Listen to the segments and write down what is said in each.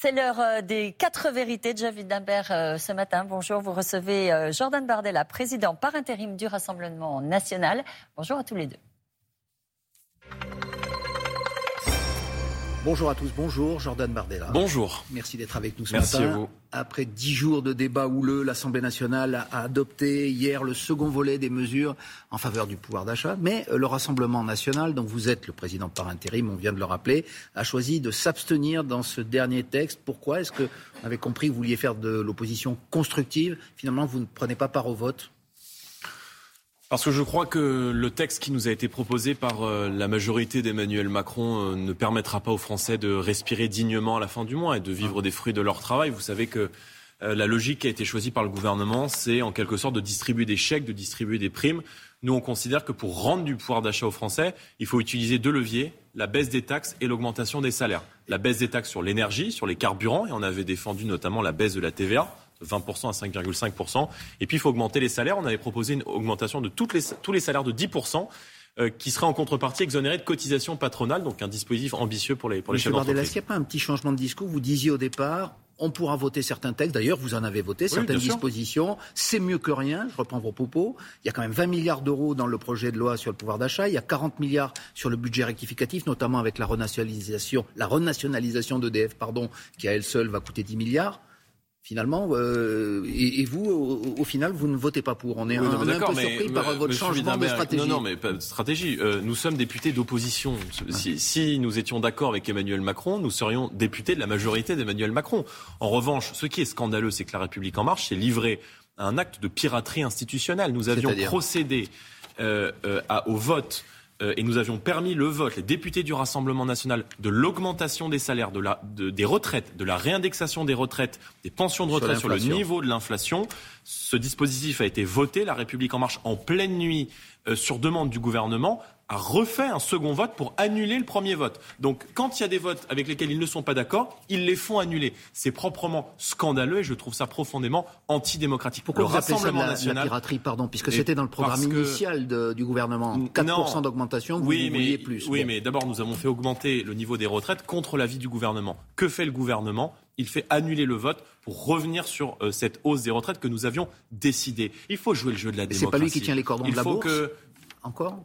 C'est l'heure euh, des quatre vérités Javid Dimbert euh, ce matin. Bonjour, vous recevez euh, Jordan Bardella, président par intérim du Rassemblement national. Bonjour à tous les deux. Bonjour à tous, bonjour Jordan Bardella. Bonjour. Merci d'être avec nous ce Merci matin. à vous. Après dix jours de débat houleux, l'Assemblée nationale a adopté hier le second volet des mesures en faveur du pouvoir d'achat. Mais euh, le Rassemblement national, dont vous êtes le président par intérim, on vient de le rappeler, a choisi de s'abstenir dans ce dernier texte. Pourquoi? Est-ce que vous avez compris que vous vouliez faire de l'opposition constructive? Finalement, vous ne prenez pas part au vote? Parce que je crois que le texte qui nous a été proposé par euh, la majorité d'Emmanuel Macron euh, ne permettra pas aux Français de respirer dignement à la fin du mois et de vivre des fruits de leur travail. Vous savez que euh, la logique qui a été choisie par le gouvernement, c'est en quelque sorte de distribuer des chèques, de distribuer des primes. Nous, on considère que pour rendre du pouvoir d'achat aux Français, il faut utiliser deux leviers, la baisse des taxes et l'augmentation des salaires. La baisse des taxes sur l'énergie, sur les carburants, et on avait défendu notamment la baisse de la TVA. De 20% à 5,5%. Et puis, il faut augmenter les salaires. On avait proposé une augmentation de toutes les, tous les salaires de 10%, euh, qui serait en contrepartie exonéré de cotisations patronales. Donc, un dispositif ambitieux pour les, pour les Monsieur chefs d'entreprise. qu'il n'y a pas un petit changement de discours? Vous disiez au départ, on pourra voter certains textes. D'ailleurs, vous en avez voté certaines dispositions. C'est mieux que rien. Je reprends vos propos. Il y a quand même 20 milliards d'euros dans le projet de loi sur le pouvoir d'achat. Il y a 40 milliards sur le budget rectificatif, notamment avec la renationalisation, la renationalisation d'EDF, pardon, qui à elle seule va coûter 10 milliards. Finalement, euh, et, et vous, au, au final, vous ne votez pas pour. On est, Oui, un, non, on mais est un d'accord, peu mais, surpris par votre changement de stratégie. Non, non, mais pas de stratégie. Euh, nous sommes députés d'opposition. Si, si nous étions d'accord avec Emmanuel Macron, nous serions députés de la majorité d'Emmanuel Macron. En revanche, ce qui est scandaleux, c'est que la République en marche s'est livrée à un acte de piraterie institutionnelle. Nous avions procédé euh, euh, à- au vote euh, et nous avions permis le vote, les députés du Rassemblement national, de l'augmentation des salaires, de la, de- des retraites, de la réindexation des retraites, des pensions de retraite sur, le niveau de l'inflation. Ce dispositif a été voté. La République en marche, en pleine nuit, euh, sur demande du gouvernement, a refait un second vote pour annuler le premier vote. Donc, quand il y a des votes avec lesquels ils ne sont pas d'accord, ils les font annuler. C'est proprement scandaleux et je trouve ça profondément antidémocratique. Pourquoi le vous ça Rassemblement la, national. pardon pardon, puisque c'était dans le programme que- initial de- du gouvernement. 4% Non. d'augmentation, vous, oui, mais, plus. Oui, Bon. mais d'abord, nous avons fait augmenter le niveau des retraites contre l'avis du gouvernement. Que fait le gouvernement? Il fait annuler le vote pour revenir sur euh, cette hausse des retraites que nous avions décidé. Il faut jouer le jeu de la Mais démocratie. c'est pas lui qui tient les cordons Il de la faut bourse que Encore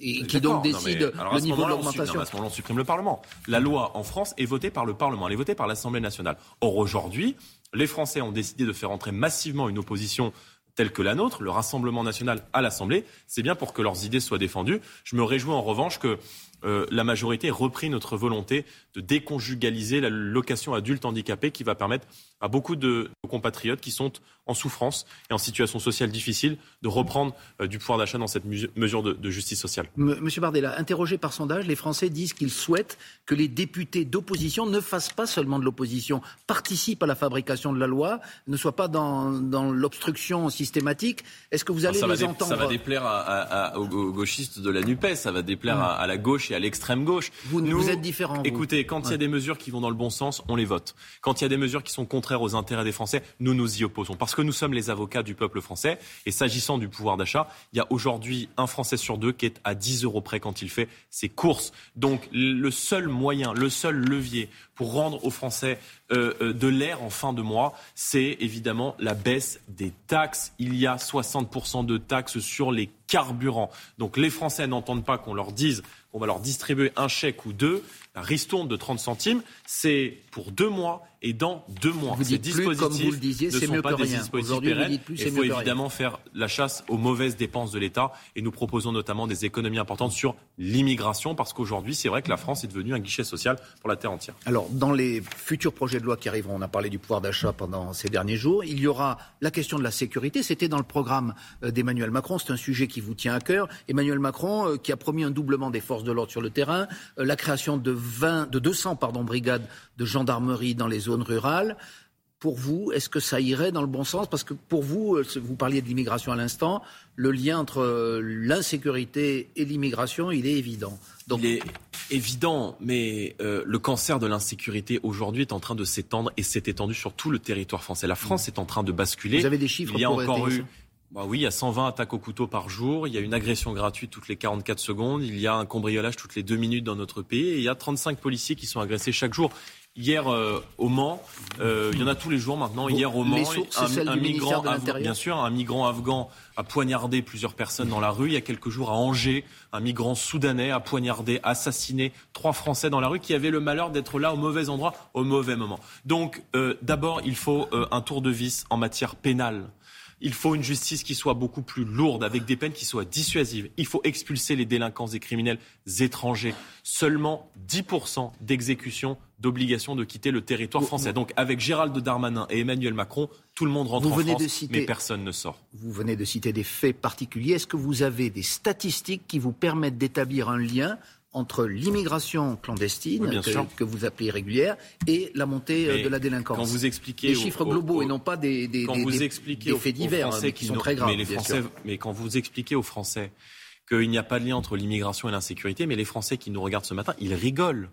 Et qui D'accord, donc mais décide le niveau de l'augmentation À ce moment-là, on supprime le Parlement. La loi en France est votée par le Parlement, elle est votée par l'Assemblée nationale. Or, aujourd'hui, les Français ont décidé de faire entrer massivement une opposition telle que la nôtre, le Rassemblement national à l'Assemblée. C'est bien pour que leurs idées soient défendues. Je me réjouis en revanche que euh, la majorité ait repris notre volonté de déconjugaliser la location adulte handicapée qui va permettre à beaucoup de nos compatriotes qui sont en souffrance et en situation sociale difficile de reprendre euh, du pouvoir d'achat dans cette mesure de- de justice sociale. M- Monsieur Bardella, interrogé par sondage, les Français disent qu'ils souhaitent que les députés d'opposition ne fassent pas seulement de l'opposition, participent à la fabrication de la loi, ne soient pas dans, dans l'obstruction systématique. Est-ce que vous allez ça, va les dé- entendre ça va déplaire à- à- à- aux, gauchistes de la NUPES, ça va déplaire à, à la gauche et à l'extrême gauche. Vous- vous êtes différents, vous. Écoutez, quand il y a des mesures qui vont dans le bon sens, on les vote. Quand il y a des mesures qui sont contraires aux intérêts des Français, nous nous y opposons. Parce que nous sommes les avocats du peuple français. Et s'agissant du pouvoir d'achat, il y a aujourd'hui un Français sur deux qui est à 10 euros près quand il fait ses courses. Donc le seul moyen, le seul levier pour rendre aux Français euh, euh, de l'air en fin de mois, c'est évidemment la baisse des taxes. Il y a 60% de taxes sur les carburants. Donc les Français n'entendent pas qu'on leur dise qu'on va leur distribuer un chèque ou deux. La ristourne de 30 centimes, c'est pour deux mois et dans deux mois. Vous Ces dites plus, comme vous le disiez, ne sont mieux pas que des rien. dispositifs vous pérennes. dites plus, c'est Il faut évidemment faire la chasse aux mauvaises dépenses de l'État et nous proposons notamment des économies importantes sur l'immigration parce qu'aujourd'hui, c'est vrai que la France est devenue un guichet social pour la terre entière. Alors, dans les futurs projets de loi qui arriveront, on a parlé du pouvoir d'achat pendant ces derniers jours, il y aura la question de la sécurité. C'était dans le programme euh, d'Emmanuel Macron. C'est un sujet qui vous tient à cœur. Emmanuel Macron, euh, qui a promis un doublement des forces de l'ordre sur le terrain, euh, la création de, 20, de 200 pardon, brigades de gendarmerie dans les zones rurales. Pour vous, est-ce que ça irait dans le bon sens? Parce que pour vous, euh, vous parliez de l'immigration à l'instant, le lien entre euh, l'insécurité et l'immigration, il est évident. Donc, Il est évident, mais euh, le cancer de l'insécurité aujourd'hui est en train de s'étendre et s'est étendu sur tout le territoire français. La France est en train de basculer. vous avez des chiffres Il y a pour encore eu Bah oui, il y a 120 attaques au couteau par jour, il y a une agression gratuite toutes les 44 secondes, il y a un cambriolage toutes les deux minutes dans notre pays et il y a 35 policiers qui sont agressés chaque jour. Hier au Mans, il y en a tous les jours maintenant. Hier au Mans, un, migrant, bien sûr, un migrant afghan a poignardé plusieurs personnes dans la rue. Il y a quelques jours à Angers, un migrant soudanais a poignardé, assassiné trois Français dans la rue qui avaient le malheur d'être là au mauvais endroit, au mauvais moment. Donc, d'abord, il faut un tour de vis en matière pénale. Il faut une justice qui soit beaucoup plus lourde, avec des peines qui soient dissuasives. Il faut expulser les délinquants et criminels étrangers. Seulement 10% d'exécution d'obligation de quitter le territoire français. Donc avec Gérald Darmanin et Emmanuel Macron, tout le monde rentre en France, mais personne ne sort. Vous venez de citer des faits particuliers. Est-ce que vous avez des statistiques qui vous permettent d'établir un lien entre l'immigration clandestine, que, vous appelez irrégulière, et la montée euh, de la délinquance. Quand vous expliquez les chiffres globaux et non pas des, des, quand vous expliquez faits divers hein, qui sont très graves. Mais, les Français, mais quand vous expliquez aux Français qu'il n'y a pas de lien entre l'immigration et l'insécurité, mais les Français qui nous regardent ce matin, ils rigolent.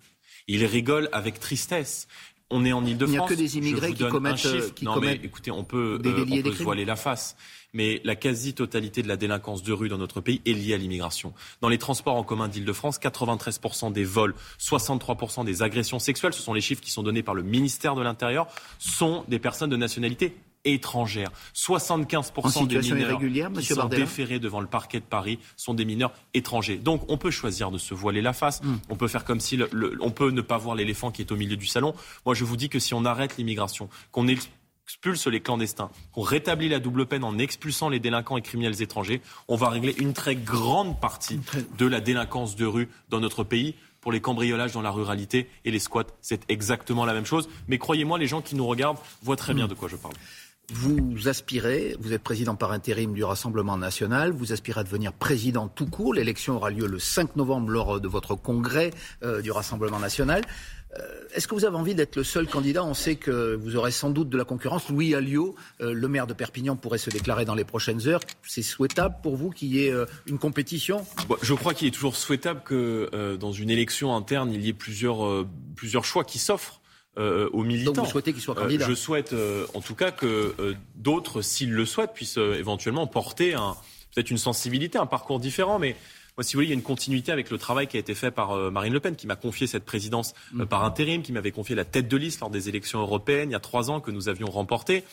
Ils rigolent avec tristesse on est en Ile-de-France. Il n'y a que des immigrés qui commettent, euh, qui non, mais écoutez, on peut, des euh, on peut se voiler la face. Mais la quasi-totalité de la délinquance de rue dans notre pays est liée à l'immigration. Dans les transports en commun d'Île-de-France, 93% des vols, 63% des agressions sexuelles, ce sont les chiffres qui sont donnés par le ministère de l'Intérieur, sont des personnes de nationalité étrangères. 75% des mineurs qui sont déférés devant le parquet de Paris sont des mineurs étrangers. Donc on peut choisir de se voiler la face, hmm. on peut faire comme si on peut ne pas voir l'éléphant qui est au milieu du salon. Moi je vous dis que si on arrête l'immigration, qu'on expulse les clandestins, qu'on rétablit la double peine en expulsant les délinquants et criminels étrangers, on va régler une très grande partie de la délinquance de rue dans notre pays pour les cambriolages dans la ruralité et les squats. C'est exactement la même chose. Mais croyez-moi, les gens qui nous regardent voient très bien hmm. de quoi je parle. Vous aspirez, vous êtes président par intérim du Rassemblement national, vous aspirez à devenir président tout court. L'élection aura lieu le 5 novembre lors de votre congrès euh, du Rassemblement national. Euh, est-ce que vous avez envie d'être le seul candidat? On sait que vous aurez sans doute de la concurrence. Louis Alliot, euh, le maire de Perpignan, pourrait se déclarer dans les prochaines heures. C'est souhaitable pour vous qu'il y ait une compétition? Je crois qu'il est toujours souhaitable que dans une élection interne, il y ait plusieurs, plusieurs choix qui s'offrent euh, aux militants. Donc vous souhaitez qu'il soit euh, candidat? Je souhaite euh, en tout cas que euh, d'autres, s'ils le souhaitent, puissent éventuellement porter peut-être une sensibilité, un parcours différent, mais moi, si vous voulez, il y a une continuité avec le travail qui a été fait par Marine Le Pen, qui m'a confié cette présidence mm. par intérim, qui m'avait confié la tête de liste lors des élections européennes il y a trois ans que nous avions remportées.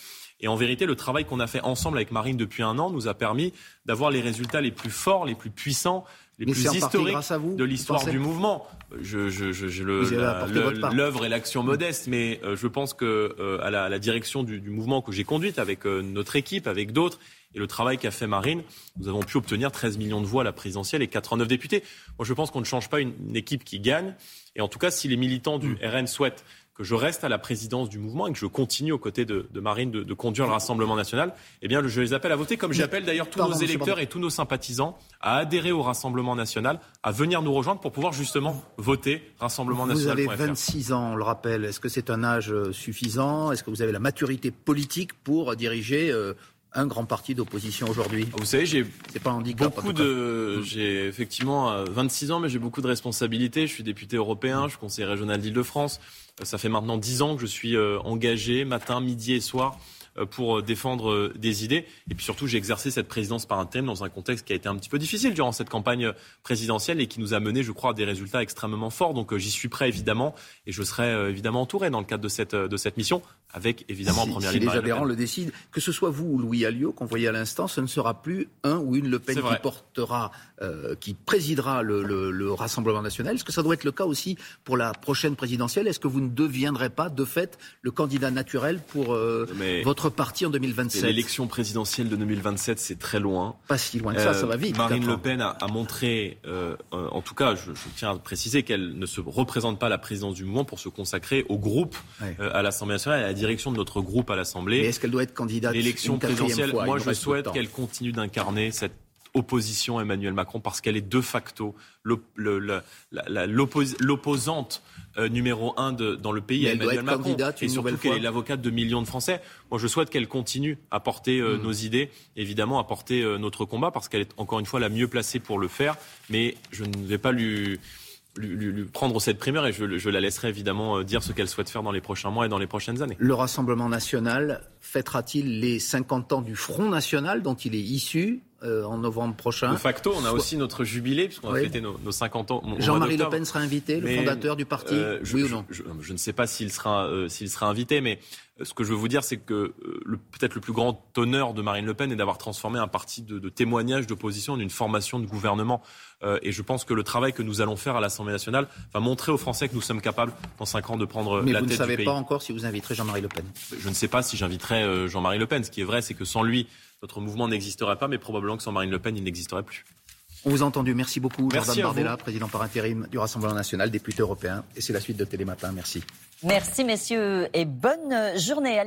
Et en vérité, le travail qu'on a fait ensemble avec Marine depuis un an nous a permis d'avoir les résultats les plus forts, les plus puissants les plus historiques de l'histoire du mouvement. Je, je, je, l'œuvre et l'action modeste, mais euh, je pense que euh, à, la, à, la, direction du, du mouvement que j'ai conduite avec euh, notre équipe, avec d'autres, et le travail qu'a fait Marine, nous avons pu obtenir 13 millions de voix à la présidentielle et 89 députés. Moi, je pense qu'on ne change pas une, une, équipe qui gagne. Et en tout cas, si les militants du mm. RN souhaitent que je reste à la présidence du mouvement et que je continue aux côtés de, Marine de, conduire le Rassemblement national, eh bien, je les appelle à voter, comme j'appelle d'ailleurs tous nos électeurs et tous nos sympathisants à adhérer au Rassemblement national, à venir nous rejoindre pour pouvoir justement voter Rassemblement national. Vous avez 26 ans, on le rappelle. Est-ce que c'est un âge euh, suffisant? Est-ce que vous avez la maturité politique pour diriger euh, un grand parti d'opposition aujourd'hui Vous savez, j'ai pas un beaucoup de, j'ai effectivement 26 euh, ans, mais j'ai beaucoup de responsabilités. Je suis député européen, je suis conseiller régional d'Île-de-France. Ça fait maintenant dix ans que je suis euh, engagé matin, midi et soir euh, pour euh, défendre des idées. Et puis surtout, j'ai exercé cette présidence par un thème dans un contexte qui a été un petit peu difficile durant cette campagne présidentielle et qui nous a mené, je crois, à des résultats extrêmement forts. Donc j'y suis prêt, évidemment, et je serai évidemment entouré dans le cadre de cette, de cette mission, avec évidemment si, en première si ligne. les adhérents le décident, que ce soit vous ou Louis Alliot, qu'on voyait à l'instant, ce ne sera plus un ou une Le Pen qui portera, euh, qui présidera le, le, le Rassemblement national. Est-ce que ça doit être le cas aussi pour la prochaine présidentielle? Est-ce que vous ne deviendrez pas, de fait, le candidat naturel pour euh, votre parti en 2027 L'élection présidentielle de 2027, c'est très loin. Pas si loin que ça, ça va vite. Marine Le Pen a, a montré, euh, en tout cas, je, je, tiens à préciser qu'elle ne se représente pas à la présidence du mouvement pour se consacrer au groupe à l'Assemblée nationale direction de notre groupe à l'Assemblée. est-ce qu'elle doit être candidate L'élection présidentielle, moi je souhaite qu'elle continue d'incarner cette opposition à Emmanuel Macron parce qu'elle est de facto l'opposante euh, numéro un de, dans le pays à Emmanuel Macron et surtout qu'elle est l'avocate de millions de Français. Moi, je souhaite qu'elle continue à porter euh, hmm. nos idées, évidemment à porter euh, notre combat parce qu'elle est encore une fois la mieux placée pour le faire. Mais je ne vais pas lui prendre cette primeur et je, je, la laisserai évidemment euh, dire ce qu'elle souhaite faire dans les prochains mois et dans les prochaines années. Le Rassemblement national fêtera-t-il les 50 ans du Front national dont il est issu? En novembre prochain. De facto, on a aussi notre jubilé, puisqu'on va fêter nos, 50 ans. Jean-Marie Le Pen sera invité, le fondateur du parti Oui ou non je, je, ne sais pas s'il sera, s'il sera invité, mais ce que je veux vous dire, c'est que peut-être le plus grand honneur de Marine Le Pen est d'avoir transformé un parti de, de témoignage d'opposition en une formation de gouvernement. et je pense que le travail que nous allons faire à l'Assemblée nationale va montrer aux Français que nous sommes capables, dans 5 ans, de prendre mais la tête du pays. vous ne savez pas encore si vous inviterez Jean-Marie Le Pen Je ne sais pas si j'inviterai Jean-Marie Le Pen. Ce qui est vrai, c'est que sans lui, notre mouvement n'existerait pas, mais probablement que sans Marine Le Pen, il n'existerait plus. On vous a entendu. Merci beaucoup, Merci Jordan Bardella, président par intérim du Rassemblement national, député européen. Et c'est la suite de Télématin. Merci. Merci, messieurs, et bonne journée. Allez